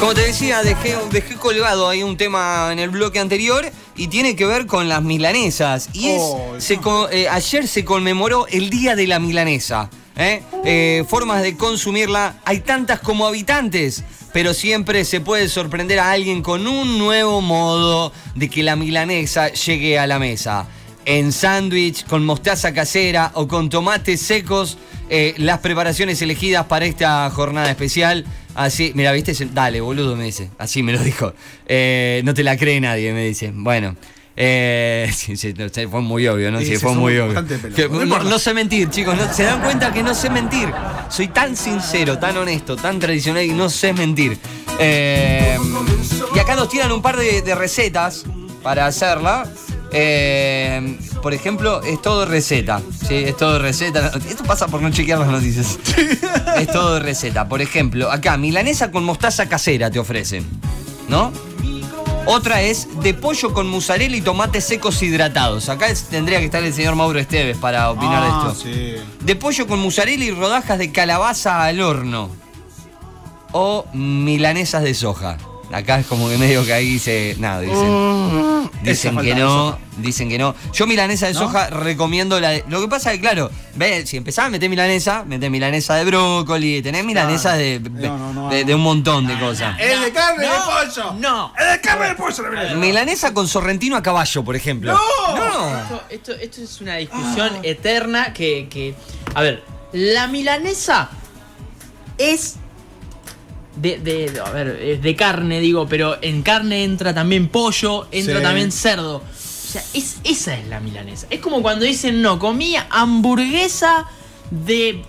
Como te decía, dejé, dejé colgado ahí un tema en el bloque anterior y tiene que ver con las milanesas. Y es, Oh, se eh, ayer se conmemoró el Día de la Milanesa. ¿eh? Eh, formas de consumirla, hay tantas como habitantes, pero siempre se puede sorprender a alguien con un nuevo modo de que la milanesa llegue a la mesa. En sándwich, con mostaza casera o con tomates secos, las preparaciones elegidas para esta jornada especial. Así, mira, viste, dale, boludo, me dice. Así me lo dijo. Eh, no te la cree nadie, me dice. Bueno. eh, sí, sí, fue muy obvio, ¿no? Sí, fue muy obvio. Que- No sé mentir, chicos. no- se dan cuenta que no sé mentir. Soy tan sincero, tan honesto, tan tradicional y no sé mentir. Eh, y acá nos tiran un par de, de recetas para hacerla. Eh, por ejemplo, es todo receta. Sí, es todo receta. Esto pasa por no chequear las noticias. es todo receta. Por ejemplo, acá, milanesa con mostaza casera te ofrecen. ¿No? Otra es de pollo con mozzarella y tomates secos hidratados. Acá tendría que estar el señor Mauro Esteves para opinar Ah, de esto. sí. De pollo con mozzarella y rodajas de calabaza al horno. O milanesas de soja. Acá es como que medio que ahí dice. Nada, dicen. Dicen Esa que de no, soja. dicen que no. Yo milanesa de ¿No? soja recomiendo la de- Lo que pasa es que, claro, ve, si empezás a meter milanesa, metés milanesa de brócoli, tenés milanesa de, No, no, no, de, no. de un montón de cosas. ¡Es de carne no, de pollo! no. ¡Es de carne de pollo la milanesa! Milanesa con sorrentino a caballo, por ejemplo. ¡No! Esto, esto, esto es una discusión eterna que, que- A ver, la milanesa es. De, de- a ver, de carne, digo, pero en carne entra también pollo, entra Sí. también cerdo. O sea, es, esa es la milanesa. Es como cuando dicen, no, comía hamburguesa de,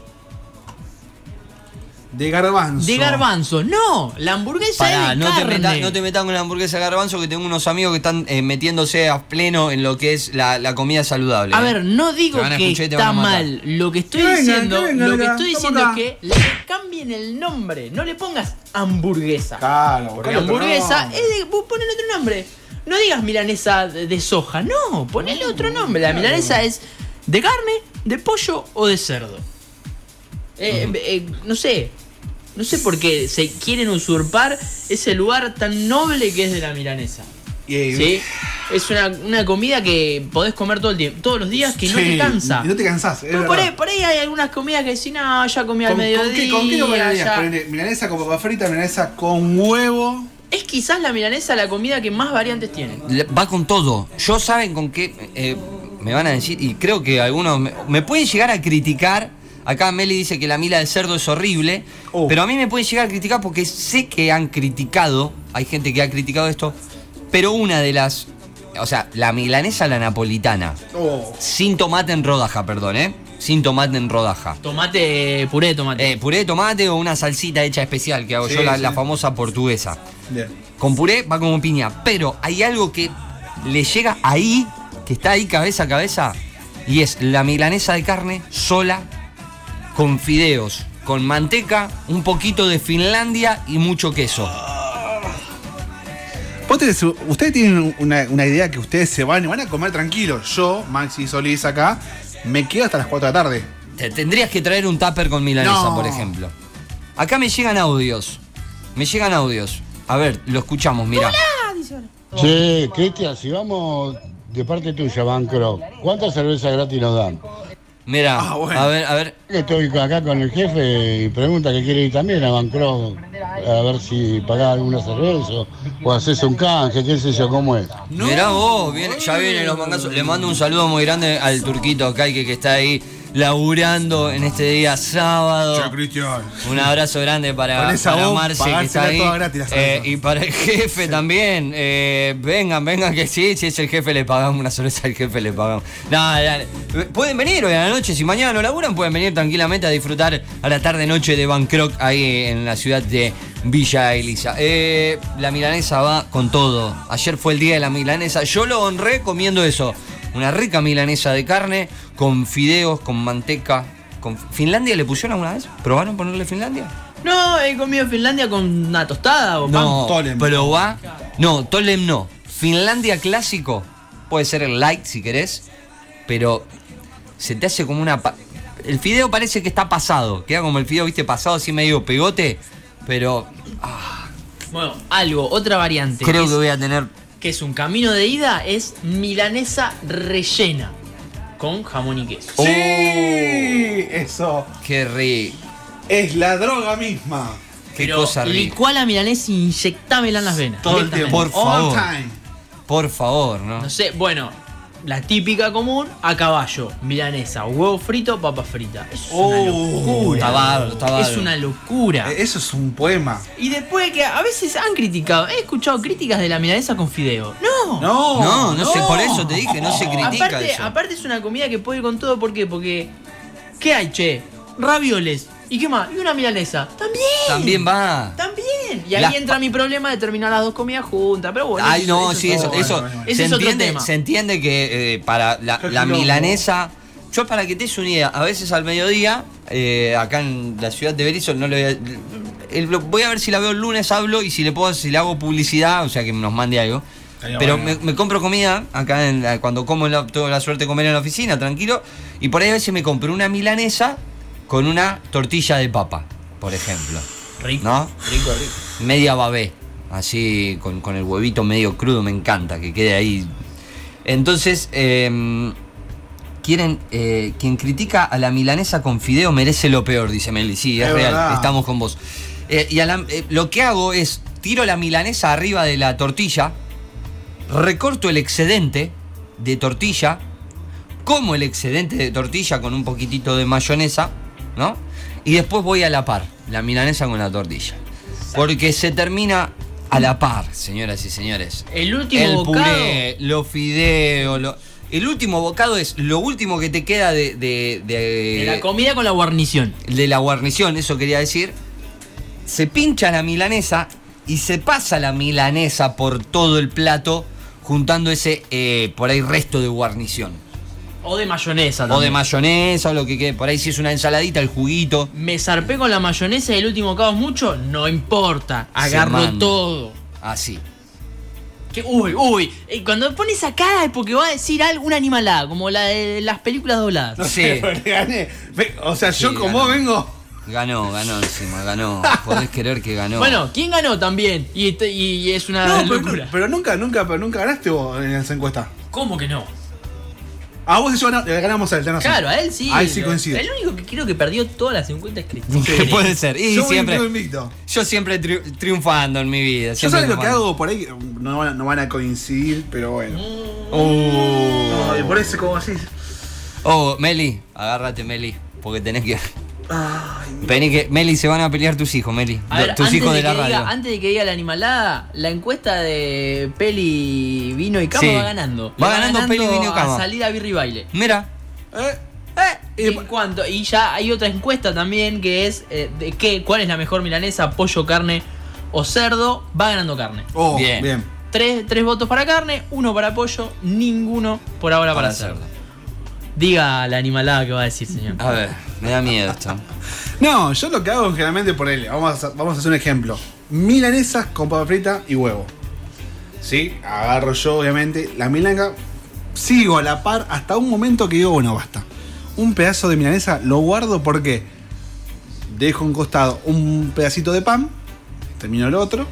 De garbanzo. de garbanzo. No, la hamburguesa Pará, es de no te, metas, no te metas con la hamburguesa de garbanzo, que tengo unos amigos que están eh, metiéndose a pleno en lo que es la, la comida saludable. A eh. ver, no digo que está mal. Lo que estoy diciendo, lo que estoy diciendo acá. es que le cambien el nombre. No le pongas hamburguesa. Claro, otro hamburguesa es de. Vos ponele otro nombre. No digas milanesa de, de soja. No, ponele otro nombre. La milanesa es de carne, de pollo o de cerdo. Eh, eh, no sé. No sé por qué se quieren usurpar ese lugar tan noble que es de la milanesa. Y- ¿Sí? Es una, una comida que podés comer todo el tiempo, todos los días que no Sí, te cansa. Y no te cansás, es por, ahí, verdad. por ahí hay algunas comidas que decís, no, ya comí al ¿Con, mediodía. con qué, ¿Con qué comerías? ya". Ponele Milanesa con papa frita, milanesa con huevo. Es quizás la milanesa la comida que más variantes tiene. Va con todo. Yo saben con qué eh, me van a decir, y creo que algunos me, me pueden llegar a criticar. Acá Meli dice que la mila de cerdo es horrible, Oh. pero a mí me pueden llegar a criticar porque sé que han criticado, hay gente que ha criticado esto, pero una de las, o sea, la milanesa la napolitana, Oh. sin tomate en rodaja, perdón, ¿eh? Sin tomate en rodaja. Tomate, puré de tomate. Eh, puré de tomate o una salsita hecha especial que hago Sí, yo, la, sí. la famosa portuguesa. Bien. Con puré va como piña. Pero hay algo que le llega ahí, que está ahí cabeza a cabeza, y es la milanesa de carne sola, con fideos, con manteca, un poquito de Finlandia y mucho queso. Ustedes tienen una, una idea que ustedes se van y van a comer tranquilos. Yo, Maxi Solís acá, me quedo hasta las 4 de la tarde. Te tendrías que traer un tupper con milanesa, No. por ejemplo. Acá me llegan audios. Me llegan audios. A ver, lo escuchamos, mira. Che, Cristian, si vamos de parte tuya, Bancro, ¿cuántas cervezas gratis nos dan? Mira, Ah, bueno. a ver, a ver. Estoy acá con el jefe y pregunta que quiere ir también a Bancro a ver si pagás alguna cerveza o- haces un canje, qué sé yo, cómo es. Mirá vos, viene- ya vienen los mangazos. Le mando un saludo muy grande al turquito Kaike que está ahí laburando en este día sábado. Cristian. Un abrazo grande para, para Marce que está ahí. gratis Eh, y para el jefe también. Eh, vengan, vengan, que sí, si es el jefe le pagamos una cerveza al jefe le pagamos. No, no, pueden venir hoy a la noche, si mañana no laburan, pueden venir tranquilamente a disfrutar a la tarde noche de Bangkok ahí en la ciudad de Villa Elisa. Eh, la milanesa va con todo. Ayer fue el día de la milanesa. Yo lo honré comiendo eso. Una rica milanesa de carne con fideos, con manteca. Con... ¿Finlandia le pusieron alguna vez? ¿Probaron ponerle Finlandia? No, he comido Finlandia con una tostada o pan. No, Tolem. pero va. No, Tolem no. Finlandia clásico. Puede ser el light si querés. Pero se te hace como una. pa- El fideo parece que está pasado. Queda como el fideo, viste, pasado así medio pegote. Pero. ah, Bueno, algo, otra variante. Creo es- que voy a tener. Que es un camino de ida, es milanesa rellena con jamón y queso. Oh. Sí, eso Qué rico. es la droga misma. Qué Pero cosa rica. licuá la milanesa y inyectámela en las venas. Todo el tiempo. Por favor. All time. Por favor, ¿no? No sé, bueno, la típica común, a caballo, milanesa, huevo frito, papa frita. Eso es una Oh, locura. está. Es una locura. Eh, Eso es un poema. Y después de que a veces han criticado, he escuchado críticas de la milanesa con fideo. No. No, No, no, sé, por eso te dije, no se critica aparte, eso. aparte es una comida que puede ir con todo, ¿por qué? Porque ¿qué hay, che? Ravioles. ¿Y qué más? Y una milanesa. También. También va. También. Y ahí Las entra mi problema de terminar las dos comidas juntas. Pero bueno. Ay, no, sí, eso, eso, bueno, bueno. Ese se, entiende, tema. se entiende que eh, para la, milanesa, yo para que te des una idea, a veces al mediodía, eh, acá en la ciudad de Berizo, no le voy a, el- voy a ver si la veo el lunes, hablo y si le puedo, si le hago publicidad, o sea que nos mande algo. Estaría Pero bueno. me, me compro comida acá en la- cuando como la, tengo la suerte de comer en la oficina, tranquilo. Y por ahí a veces me compro una milanesa con una tortilla de papa, por ejemplo. Rico. ¿No? Rico, rico. media babé, así con, con el huevito medio crudo, me encanta que quede ahí. Entonces, eh, quieren, eh, quien critica a la milanesa con fideo merece lo peor, dice Meli. Sí, es, Es real, verdad. estamos con vos. Eh, y a la- eh, lo que hago es tiro la milanesa arriba de la tortilla, recorto el excedente de tortilla, como el excedente de tortilla con un poquitito de mayonesa, ¿no? Y después voy a la par, la milanesa con la tortilla. Porque se termina a la par, señoras y señores. El último el bocado. puré, los fideos, lo- el último bocado es lo último que te queda de, de- de- De la comida con la guarnición. de la guarnición, eso quería decir. Se pincha la milanesa y se pasa la milanesa por todo el plato, juntando ese eh, por ahí resto de guarnición. O de mayonesa O de también. mayonesa, o lo que quede. Por ahí si es una ensaladita, el juguito. Me zarpé con la mayonesa y el último bocado es mucho. No importa. Agarro todo. Así. Que, uy, uy. eh, Cuando pone esa cara es porque va a decir algo, una animalada, como la de las películas dobladas. No Sí. sé, pero le gané. O sea, yo Sí, como ganó. vengo. Ganó, ganó encima, ganó. Podés creer que ganó. Bueno, ¿quién ganó también? Y, y es una No, pero, locura. pero nunca, nunca, pero nunca ganaste vos en esa encuesta. ¿Cómo que no? A vos y yo le ganamos a él, tenés. Claro, a él sí. Ahí sí coincido. El único que creo que perdió todas las 50 es Cristina. Puede ser. Y Yo siempre. Yo siempre tri- triunfando en mi vida. Yo sabes lo que hago por ahí, no van, a, no van a coincidir, pero bueno. Oh. Ay, por eso como así. Oh, Meli, agárrate, Meli, porque tenés que. Vení que. Meli, se van a pelear tus hijos, Meli. A ver, tus antes hijos de, de, la que radio. diga, antes de que diga la animalada, la encuesta de Peli, Vino y Cama Sí. va ganando. Va ganando Peli, Vino y Cama. A salida Birri Baile. Mira, Eh, Y, en cuanto, y ya hay otra encuesta también que es eh, de qué, cuál es la mejor milanesa, pollo, carne o cerdo. Va ganando carne. Oh, Bien. bien. Tres, tres votos para carne, uno para pollo, ninguno por ahora para, Para cerdo. cerdo. Diga la animalada que va a decir, señor. a ver, me da miedo esto. No, yo lo que hago generalmente por él. Vamos a, vamos a hacer un ejemplo. Milanesas con papa frita y huevo. ¿Sí? Agarro yo, obviamente, la milanga. Sigo a la par hasta un momento que digo, bueno, basta. Un pedazo de milanesa lo guardo porque dejo un costado un pedacito de pan, termino el otro,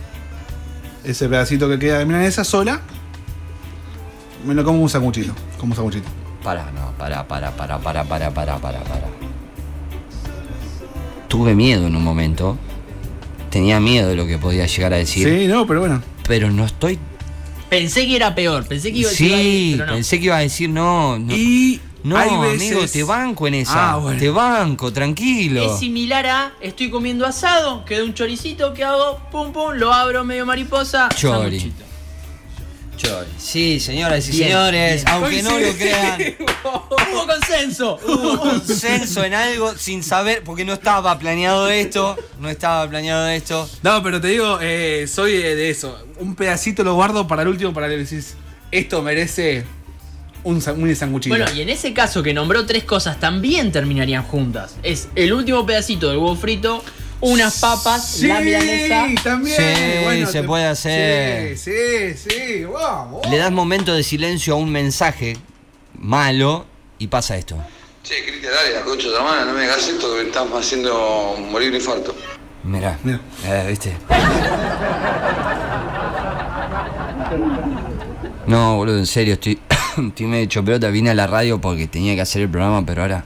ese pedacito que queda de milanesa sola, me lo como un sanguchito, como un sanguchito. Para, no, para, para, para, para, para, para, para, para. Tuve miedo en un momento. Tenía miedo de lo que podía llegar a decir. Sí, no, pero bueno. Pero no estoy. Pensé que era peor, pensé que iba, iba a ir, Sí, no. pensé que iba a decir no. No, Y no hay veces- amigo, te banco en esa. Ah, bueno. Te banco, tranquilo. Es similar a estoy comiendo asado, queda un choricito, ¿qué hago? Pum pum, lo abro medio mariposa. Chori. Sí, señoras y Bien, señores, bien. aunque no lo crean, Hubo consenso. hubo consenso en algo sin saber, porque no estaba planeado esto, no estaba planeado esto. No, pero te digo, eh, soy de, eso. Un pedacito lo guardo para el último para que decís, esto merece un, un sanguchito. Bueno, y en ese caso que nombró tres cosas también terminarían juntas. Es el último pedacito del huevo frito, unas papas, sí, la milanesa. también. Sí, Bueno, se te- puede hacer. Sí, sí, sí, wow. Le das momento de silencio a un mensaje malo y pasa esto. Che, Cristian, dale, la concha de tu hermana, no me hagas esto que me estás haciendo morir un infarto. Mirá. Mirá. Eh, ¿viste? No, boludo, en serio, estoy, estoy medio hecho pelota. Vine a la radio porque tenía que hacer el programa, pero ahora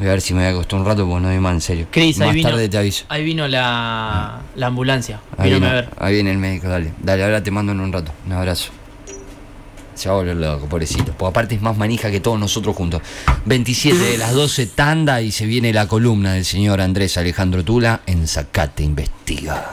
voy a ver si me voy a costar un rato porque no doy más en serio. Cris, más ahí vino, tarde te aviso. ahí vino la, la ambulancia. Ahí Vínome viene, a ver. ahí viene el médico, dale. Dale, ahora te mando en un rato. Un abrazo. Se va a volver loco, pobrecito. Porque aparte es más manija que todos nosotros juntos. 27 de las 12, tanda y se viene la columna del señor Andrés Alejandro Tula en Zacate Investiga.